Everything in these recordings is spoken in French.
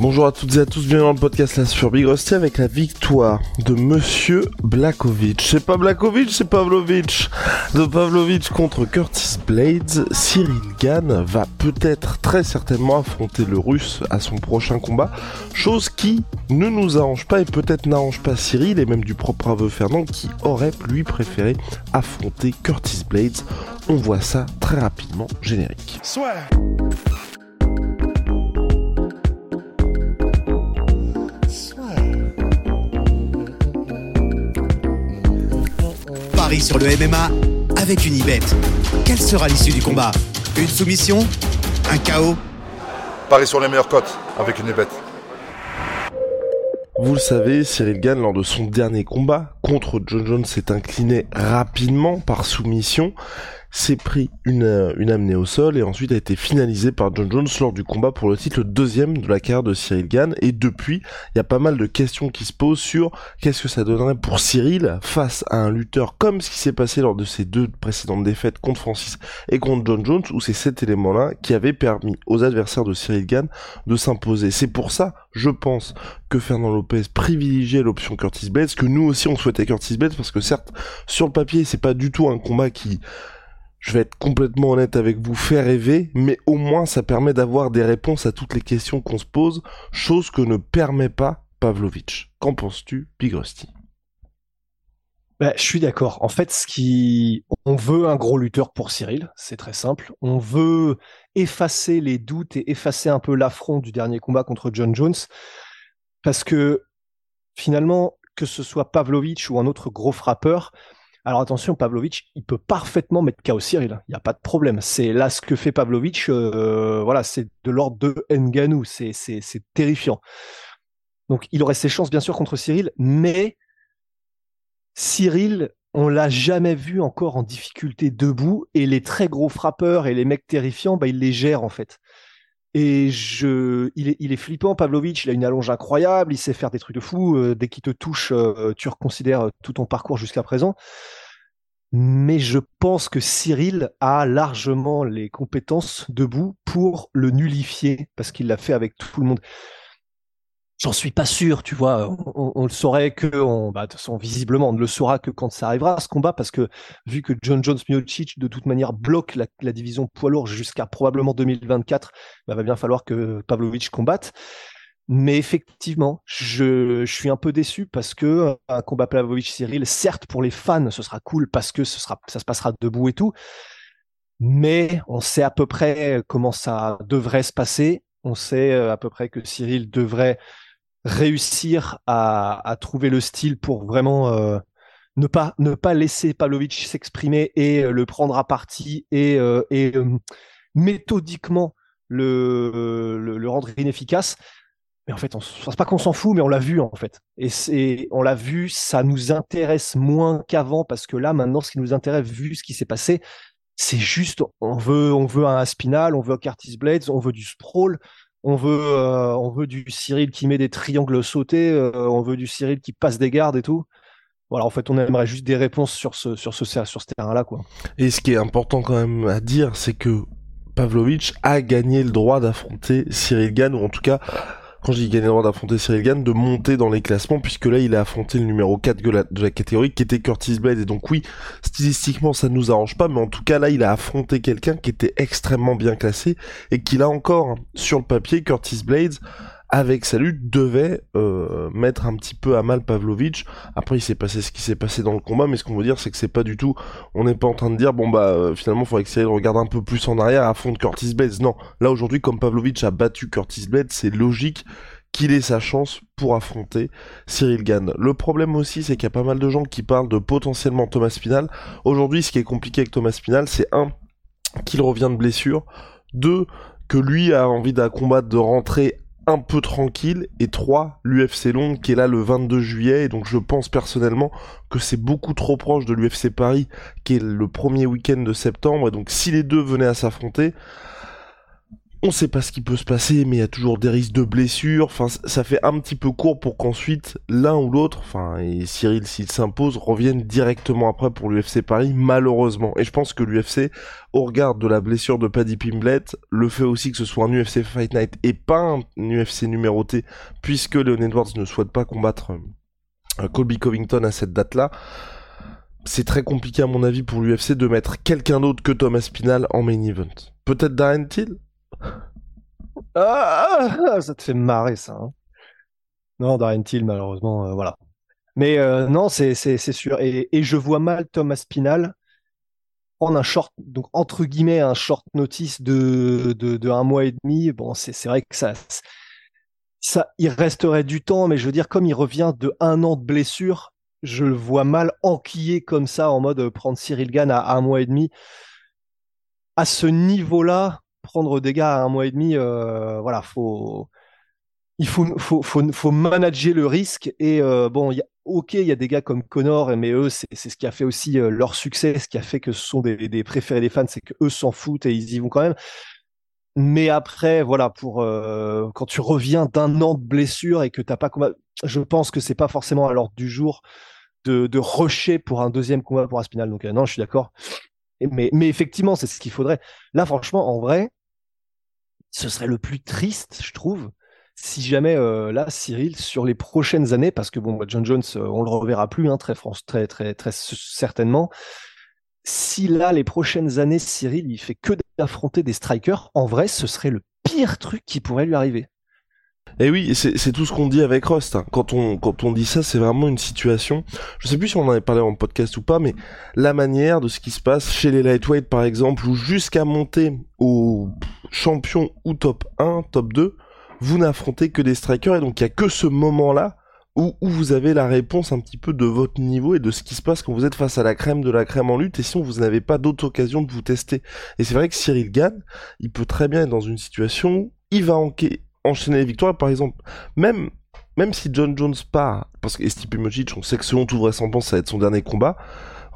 Bonjour à toutes et à tous, bienvenue dans le podcast là sur Big avec la victoire de Monsieur Blakovic. C'est pas Blakovic, c'est Pavlovic. De Pavlovic contre Curtis Blades, Cyril Gann va peut-être très certainement affronter le russe à son prochain combat, chose qui ne nous arrange pas et peut-être n'arrange pas Cyril et même du propre aveu Fernand qui aurait lui préféré affronter Curtis Blades. On voit ça très rapidement, générique. Soit. Sur le MMA avec une ibet. Quelle sera l'issue du combat? Une soumission? Un chaos? Paris sur les meilleures cotes avec une bête. Vous le savez, Cyril Gann, lors de son dernier combat contre John Jones, s'est incliné rapidement par soumission s'est pris une, euh, une amenée au sol et ensuite a été finalisé par John Jones lors du combat pour le titre, deuxième de la carrière de Cyril Gann. Et depuis, il y a pas mal de questions qui se posent sur qu'est-ce que ça donnerait pour Cyril face à un lutteur comme ce qui s'est passé lors de ses deux précédentes défaites contre Francis et contre John Jones, où c'est cet élément-là qui avait permis aux adversaires de Cyril Gann de s'imposer. C'est pour ça, je pense, que Fernand Lopez privilégiait l'option Curtis Blades, que nous aussi on souhaitait Curtis Blades, parce que certes, sur le papier, c'est pas du tout un combat qui je vais être complètement honnête avec vous, fait rêver, mais au moins ça permet d'avoir des réponses à toutes les questions qu'on se pose, chose que ne permet pas Pavlovitch. Qu'en penses-tu, Big Rusty bah, je suis d'accord. En fait, ce qui, on veut un gros lutteur pour Cyril, c'est très simple. On veut effacer les doutes et effacer un peu l'affront du dernier combat contre John Jones, parce que finalement, que ce soit Pavlovitch ou un autre gros frappeur, alors attention, Pavlovic, il peut parfaitement mettre KO Cyril. Il n'y a pas de problème. C'est là ce que fait Pavlovic. Euh, voilà, c'est de l'ordre de Nganou. C'est terrifiant. Donc il aurait ses chances bien sûr contre Cyril, mais Cyril, on l'a jamais vu encore en difficulté debout. Et les très gros frappeurs et les mecs terrifiants, bah, il les gère en fait. Et je, il est, il est flippant, Pavlovic, il a une allonge incroyable, il sait faire des trucs de fou. Euh, dès qu'il te touche, euh, tu reconsidères tout ton parcours jusqu'à présent. Mais je pense que Cyril a largement les compétences debout pour le nullifier, parce qu'il l'a fait avec tout le monde. J'en suis pas sûr, tu vois. On, le saurait que, on, bah, de visiblement, on ne le saura que quand ça arrivera ce combat, parce que vu que John Jones Miocic de toute manière bloque la, division poids lourd jusqu'à probablement 2024, bah, va bien falloir que Pavlovich combatte. Mais effectivement, je, je, suis un peu déçu parce que un combat Pavlovich Cyril, certes pour les fans, ce sera cool parce que ce sera, ça se passera debout et tout, mais on sait à peu près comment ça devrait se passer. On sait euh, à peu près que Cyril devrait réussir à, trouver le style pour vraiment euh, ne pas ne pas laisser Pavlovich s'exprimer et euh, le prendre à partie et, euh, méthodiquement le, rendre inefficace. Mais en fait, on, c'est pas qu'on s'en fout, mais on l'a vu en fait. Et on l'a vu, ça nous intéresse moins qu'avant parce que là, maintenant, ce qui nous intéresse, vu ce qui s'est passé, c'est juste, on veut, on veut un Aspinal, on veut un Curtis Blades, on veut du Sprawl, on veut, euh, on veut du Cyril qui met des triangles sautés, euh, on veut du Cyril qui passe des gardes et tout. Voilà, en fait, on aimerait juste des réponses sur ce, sur sur ce terrain-là, quoi. Et ce qui est important quand même à dire, c'est que Pavlovich a gagné le droit d'affronter Cyril Gann, ou en tout cas, quand j'ai gagné le droit d'affronter Cyril Gann, de monter dans les classements, puisque là, il a affronté le numéro 4 de la, catégorie, qui était Curtis Blade, et donc oui, stylistiquement, ça ne nous arrange pas, mais en tout cas, là, il a affronté quelqu'un qui était extrêmement bien classé, et qu'il a encore, sur le papier, Curtis Blades, avec sa lutte, devait euh, mettre un petit peu à mal Pavlovich. Après, il s'est passé ce qui s'est passé dans le combat, mais ce qu'on veut dire, c'est que c'est pas du tout. On n'est pas en train de dire, bon bah, euh, finalement, il faudrait que Cyril regarde un peu plus en arrière à fond de Curtis Blades. Non, là aujourd'hui, comme Pavlovich a battu Curtis Blades, c'est logique qu'il ait sa chance pour affronter Cyril Gann. Le problème aussi, c'est qu'il y a pas mal de gens qui parlent de potentiellement Thomas Spinal. Aujourd'hui, ce qui est compliqué avec Thomas Spinal, c'est un, qu'il revient de blessure, deux, que lui a envie d'un combat de rentrer un peu tranquille et 3 l'UFC Londres qui est là le 22 juillet et donc je pense personnellement que c'est beaucoup trop proche de l'UFC Paris qui est le premier week-end de septembre et donc si les deux venaient à s'affronter on sait pas ce qui peut se passer, mais il y a toujours des risques de blessures. Enfin, ça fait un petit peu court pour qu'ensuite l'un ou l'autre, enfin, et Cyril s'il s'impose, revienne directement après pour l'UFC Paris, malheureusement. Et je pense que l'UFC, au regard de la blessure de Paddy Pimblett, le fait aussi que ce soit un UFC Fight Night et pas un UFC numéroté, puisque Leon Edwards ne souhaite pas combattre euh, Colby Covington à cette date-là. C'est très compliqué à mon avis pour l'UFC de mettre quelqu'un d'autre que Thomas Spinal en main event. Peut-être Darren Till? Ah, ça te fait marrer ça. Hein. non, Darren Till, malheureusement, euh, voilà. Mais euh, non, c'est sûr. Et, je vois mal Thomas Spinal prendre un short, donc entre guillemets, un short notice de, de, un mois et demi. Bon, c'est vrai que ça, ça, il resterait du temps, mais je veux dire, comme il revient de un an de blessure, je le vois mal enquiller comme ça en mode euh, prendre Cyril Gann à un mois et demi. À ce niveau-là, prendre des gars à un mois et demi, euh, voilà, faut, il faut, faut, faut, faut manager le risque. Et euh, bon, y a, ok, il y a des gars comme Connor, mais eux, c'est ce qui a fait aussi euh, leur succès, ce qui a fait que ce sont des, préférés des fans, c'est que eux s'en foutent et ils y vont quand même. Mais après, voilà, pour quand tu reviens d'un an de blessure et que t'as pas combat, je pense que c'est pas forcément à l'ordre du jour de, de rusher pour un deuxième combat pour Aspinal. Donc non, je suis d'accord. Mais, mais effectivement, c'est ce qu'il faudrait. Là, franchement, en vrai, ce serait le plus triste, je trouve, si jamais euh, là, Cyril, sur les prochaines années, parce que bon, bah, John Jones, euh, on le reverra plus, hein, très, très, très, très certainement. Si là, les prochaines années, Cyril, il fait que d'affronter des strikers, en vrai, ce serait le pire truc qui pourrait lui arriver. Et oui, c'est tout ce qu'on dit avec Rust. Hein. Quand on quand on dit ça, c'est vraiment une situation. Je sais plus si on en avait parlé en podcast ou pas, mais la manière de ce qui se passe chez les lightweight par exemple, ou jusqu'à monter au champion ou top 1, top 2, vous n'affrontez que des strikers et donc il y a que ce moment-là où, où, vous avez la réponse un petit peu de votre niveau et de ce qui se passe quand vous êtes face à la crème de la crème en lutte et sinon vous n'avez pas d'autre occasion de vous tester. Et c'est vrai que Cyril Gann, il peut très bien être dans une situation où il va enchaîner les victoires. Par exemple, même, même si John Jones part, parce que Stipe Miocic, on sait que selon toute vraisemblance, ça va être son dernier combat.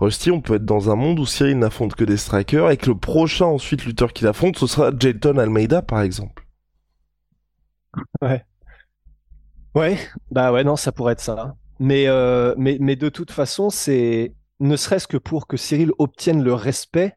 Rusty, on peut être dans un monde où Cyril n'affronte que des strikers et que le prochain ensuite lutteur qu'il affronte, ce sera Jelton Almeida, par exemple. Ouais. Ouais, bah ouais, non, ça pourrait être ça. Mais, euh, mais, mais de toute façon, c'est ne serait-ce que pour que Cyril obtienne le respect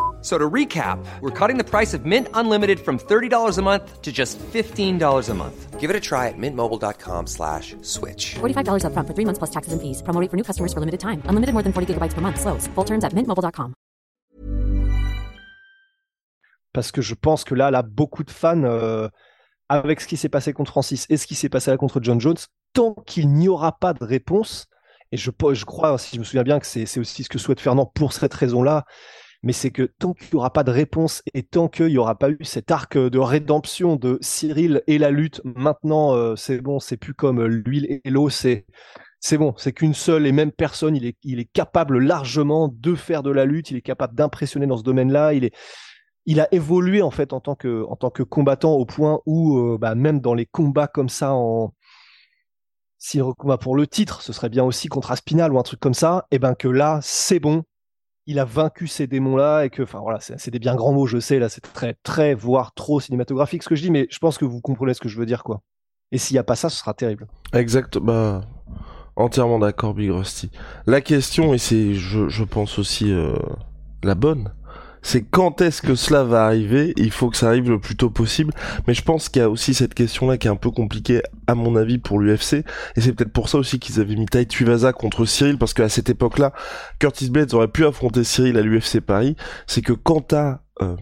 So to recap, we're cutting the price of Mint Unlimited from $30 a month to just $15 a month. Give it a try at mintmobile.com slash switch. $45 up front for three months plus taxes and fees. Promo for new customers for limited time. Unlimited more than 40 gigabytes per month. Slows. Full terms at mintmobile.com. Parce que je pense que là, là, beaucoup de fans, euh, avec ce qui s'est passé contre Francis et ce qui s'est passé là contre John Jones, tant qu'il n'y aura pas de réponse, et je, je crois, si je me souviens bien, que c'est aussi ce que souhaite Fernand pour cette raison-là, mais c'est que tant qu'il n'y aura pas de réponse et tant qu'il n'y aura pas eu cet arc de rédemption de Cyril et la lutte, maintenant euh, c'est bon, c'est plus comme l'huile et l'eau, c'est c'est bon, c'est qu'une seule et même personne, il est, il est capable largement de faire de la lutte, il est capable d'impressionner dans ce domaine-là, il est il a évolué en fait en tant que en tant que combattant au point où euh, bah, même dans les combats comme ça en s'il combat pour le titre, ce serait bien aussi contre Aspinal ou un truc comme ça, et ben que là c'est bon, il a vaincu ces démons-là et que, enfin voilà, c'est des bien grands mots, je sais, là, c'est très, très, voire trop cinématographique ce que je dis, mais je pense que vous comprenez ce que je veux dire, quoi. Et s'il n'y a pas ça, ce sera terrible. Exact, bah, entièrement d'accord, Big Rusty. La question, et c'est, je, je pense aussi, euh, la bonne, c'est quand est-ce que cela va arriver? Il faut que ça arrive le plus tôt possible. Mais je pense qu'il y a aussi cette question-là qui est un peu compliquée, à mon avis, pour l'UFC. Et c'est peut-être pour ça aussi qu'ils avaient mis Tai Tuivasa contre Cyril, parce qu'à cette époque-là, Curtis Blades aurait pu affronter Cyril à l'UFC Paris. C'est que quand t'as euh,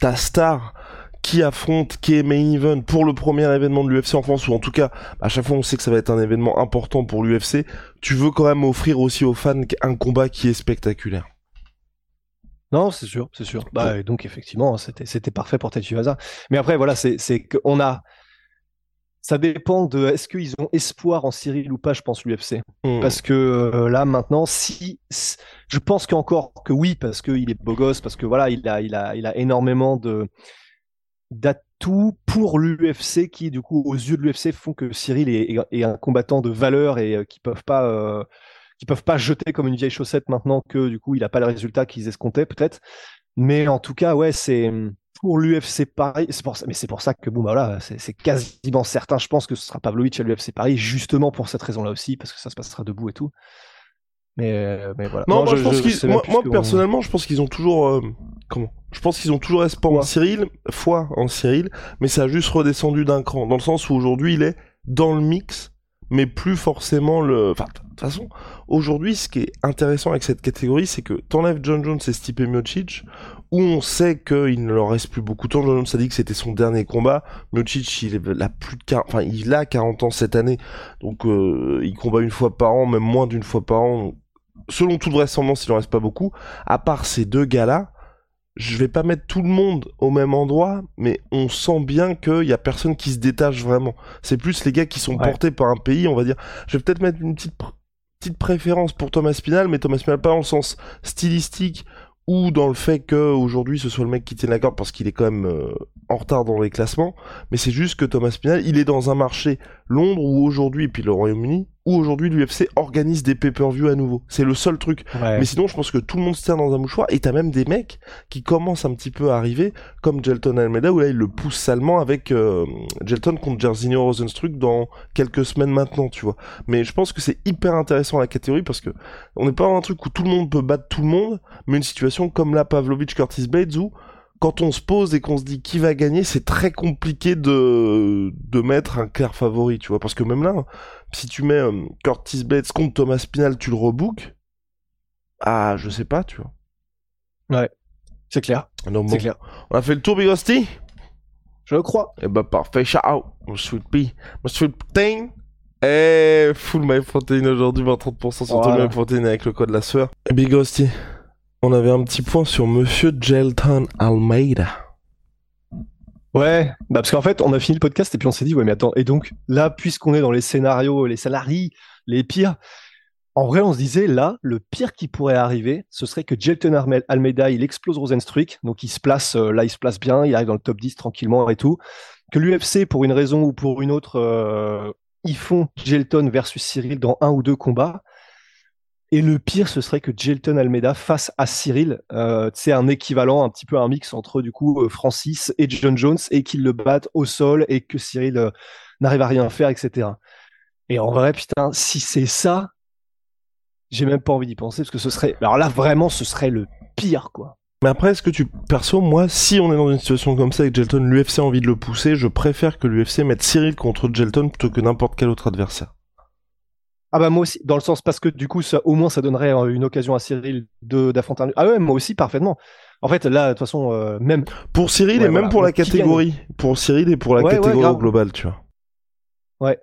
ta star qui affronte, qui est main event pour le premier événement de l'UFC en France, ou en tout cas, à chaque fois on sait que ça va être un événement important pour l'UFC, tu veux quand même offrir aussi aux fans un combat qui est spectaculaire. Non, c'est sûr, c'est sûr. Bah, donc effectivement, c'était c'était parfait pour Tachi Mais après, voilà, c'est qu'on a. Ça dépend de est-ce qu'ils ont espoir en Cyril ou pas, je pense l'UFC. Hmm. Parce que euh, là maintenant, si je pense qu'encore que oui, parce qu'il est beau gosse, parce que voilà, il a il a il a énormément de d'atouts pour l'UFC qui du coup aux yeux de l'UFC font que Cyril est, est, un combattant de valeur et euh, qui peuvent pas euh, qui peuvent pas jeter comme une vieille chaussette maintenant que du coup il a pas le résultat qu'ils escomptaient peut-être. Mais en tout cas, ouais, c'est pour l'UFC Paris. C'est pour ça, mais c'est pour ça que bon bah voilà, c'est quasiment certain. Je pense que ce sera Pavlovich à l'UFC Paris justement pour cette raison-là aussi parce que ça se passera debout et tout. Mais, euh, mais voilà. Non, moi, je, pense qu'ils, moi, moi personnellement, je pense qu'ils ont toujours euh, comment? Je pense qu'ils ont toujours espoir en Cyril, foi en Cyril, mais ça a juste redescendu d'un cran dans le sens où aujourd'hui il est dans le mix mais plus forcément le. Enfin, de toute façon, aujourd'hui, ce qui est intéressant avec cette catégorie, c'est que t'enlèves John Jones et Stipe Miocic, où on sait qu'il ne leur reste plus beaucoup de temps. John Jones a dit que c'était son dernier combat. Miocic, il a plus de 40... enfin, il a 40 ans cette année, donc euh, il combat une fois par an, même moins d'une fois par an. Selon toute vraisemblance, il en reste pas beaucoup. À part ces deux gars-là, je vais pas mettre tout le monde au même endroit, mais on sent bien qu'il y a personne qui se détache vraiment. C'est plus les gars qui sont portés par un pays, on va dire. Je vais peut-être mettre une petite, petite préférence pour Thomas Spinal, mais Thomas Spinal pas dans le sens stylistique ou dans le fait que aujourd'hui ce soit le mec qui tienne la corde parce qu'il est quand même euh, en retard dans les classements, mais c'est juste que Thomas Spinal, il est dans un marché Londres où aujourd'hui, et puis le Royaume-Uni, où aujourd'hui l'UFC organise des pay-per-view à nouveau. C'est le seul truc. Mais sinon, je pense que tout le monde se tient dans un mouchoir, et t'as même des mecs qui commencent un petit peu à arriver, comme Gelton Almeida, où là, il le pousse salement avec euh, Gelton contre Jairzinho Rosenstruck dans quelques semaines maintenant, tu vois. Mais je pense que c'est hyper intéressant la catégorie, parce que on n'est pas dans un truc où tout le monde peut battre tout le monde, mais une situation comme la Pavlovich Curtis Bates où quand on se pose et qu'on se dit qui va gagner, c'est très compliqué de, de mettre un clair favori, tu vois. Parce que même là, si tu mets euh, Curtis Blades contre Thomas Spinal, tu le rebook. Ah, je sais pas, tu vois. Ouais, c'est clair. c'est clair. On a fait le tour, Big Hostie? Je le crois. Eh bah, parfait. Ciao, mon sweet pea. Mon sweet protein. Eh, full my protein aujourd'hui, 30% sur voilà. tout my avec le code la sueur. Et Big Hostie on avait un petit point sur Monsieur Gelton Almeida. Ouais, bah parce qu'en fait, on a fini le podcast et puis on s'est dit, ouais, mais attends, et donc là, puisqu'on est dans les scénarios, les salariés, les pires, en vrai, on se disait, là, le pire qui pourrait arriver, ce serait que Gelton Almeida, il explose Rosenstruck, donc il se place, euh, là, il se place bien, il arrive dans le top 10 tranquillement et tout. Que l'UFC, pour une raison ou pour une autre, euh, ils font Gelton versus Cyril dans un ou deux combats. Et le pire, ce serait que Jelton Almeida face à Cyril, euh, c'est un équivalent, un petit peu un mix entre du coup euh, Francis et John Jones, et qu'ils le battent au sol et que Cyril euh, n'arrive à rien faire, etc. Et en vrai, putain, si c'est ça, j'ai même pas envie d'y penser parce que ce serait, alors là vraiment, ce serait le pire, quoi. Mais après, est-ce que tu, perso, moi, si on est dans une situation comme ça avec Jelton, l'UFC a envie de le pousser, je préfère que l'UFC mette Cyril contre Jelton plutôt que n'importe quel autre adversaire. Ah bah moi aussi, dans le sens parce que du coup, ça, au moins, ça donnerait euh, une occasion à Cyril de d'affronter un... Ah ouais, moi aussi, parfaitement. En fait, là, de toute façon, euh, même... Pour Cyril et même pour la catégorie. Pour Cyril et pour la catégorie globale, tu vois. Ouais.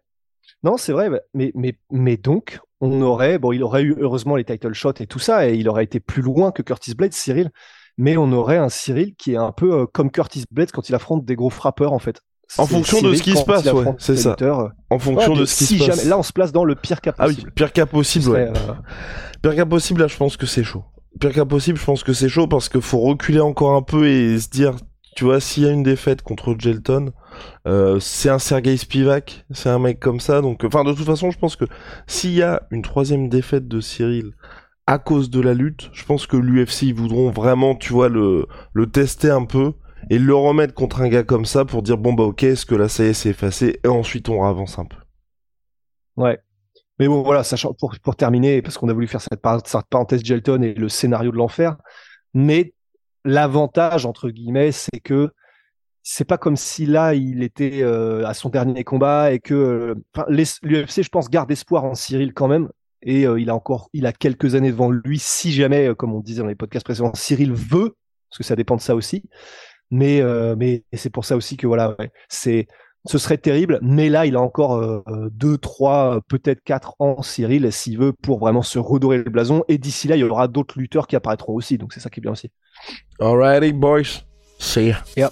Non, c'est vrai, mais, mais, mais donc, on aurait... Bon, il aurait eu heureusement les title shots et tout ça, et il aurait été plus loin que Curtis Blades, Cyril. Mais on aurait un Cyril qui est un peu euh, comme Curtis Blades quand il affronte des gros frappeurs, en fait. En fonction de ce qui se passe, ouais, c'est ça. En fonction de ce qui se passe. Là, on se place dans le pire cas possible. Ah oui, pire cas possible, ouais. Euh, pire cas possible, là, je pense que c'est chaud. Pire cas possible, je pense que c'est chaud parce qu'il faut reculer encore un peu et se dire, tu vois, s'il y a une défaite contre Gelton, euh, c'est un Sergei Spivak, c'est un mec comme ça, donc, enfin, de toute façon, je pense que s'il y a une troisième défaite de Cyril à cause de la lutte, je pense que l'UFC, ils voudront vraiment, tu vois, le, le tester un peu et le remettre contre un gars comme ça pour dire bon bah ok est-ce que là ça y est c'est effacé et ensuite on avance un peu. Ouais. Mais bon voilà, sachant pour, pour terminer, parce qu'on a voulu faire cette, parenthèse Gelton et le scénario de l'enfer, mais l'avantage entre guillemets c'est que c'est pas comme si là il était euh, à son dernier combat et que euh, l'UFC je pense garde espoir en Cyril quand même et euh, il a encore il a quelques années devant lui si jamais comme on disait dans les podcasts précédents Cyril veut parce que ça dépend de ça aussi mais, euh, mais c'est pour ça aussi que voilà, ouais, c'est ce serait terrible. Mais là, il a encore 2, 3, peut-être 4 ans, Cyril, s'il veut, pour vraiment se redorer le blason. Et d'ici là, il y aura d'autres lutteurs qui apparaîtront aussi. Donc c'est ça qui est bien aussi. Alrighty, boys. See ya.